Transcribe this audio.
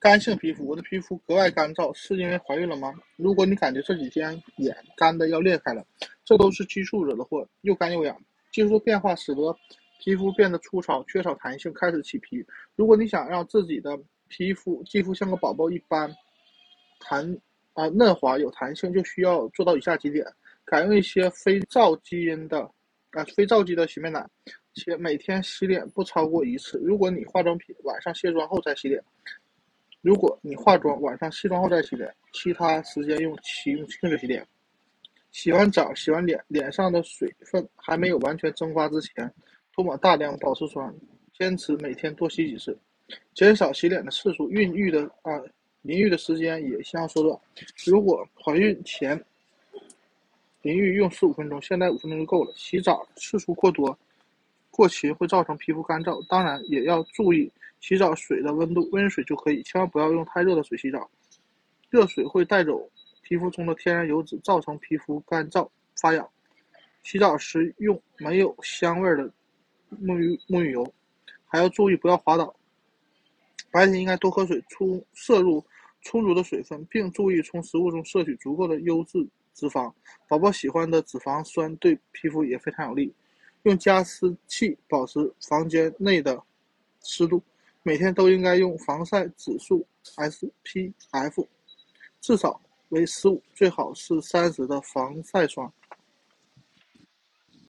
干性皮肤，我的皮肤格外干燥，是因为怀孕了吗？如果你感觉这几天眼干的要裂开了，这都是激素惹的祸，又干又痒。激素变化使得皮肤变得粗糙，缺少弹性，开始起皮。如果你想让自己的皮肤肌肤像个宝宝一般弹啊嫩滑有弹性，就需要做到以下几点：改用一些非皂基因的啊非皂基的洗面奶，且每天洗脸不超过一次。如果你化妆品晚上卸妆后再洗脸。如果你化妆，晚上卸妆后再洗脸，其他时间用清用清水洗脸。洗完澡、洗完脸，脸上的水分还没有完全蒸发之前，涂抹大量保湿霜，坚持每天多洗几次，减少洗脸的次数。孕育的啊，淋浴的时间也相应缩短。如果怀孕前淋浴用十五分钟，现在五分钟就够了。洗澡次数过多、过勤会造成皮肤干燥，当然也要注意。洗澡水的温度，温水就可以，千万不要用太热的水洗澡。热水会带走皮肤中的天然油脂，造成皮肤干燥发痒。洗澡时用没有香味的沐浴沐浴油，还要注意不要滑倒。白天应该多喝水，充摄入充足的水分，并注意从食物中摄取足够的优质脂肪。宝宝喜欢的脂肪酸对皮肤也非常有利。用加湿器保持房间内的湿度。每天都应该用防晒指数 SPF 至少为十五，最好是三十的防晒霜。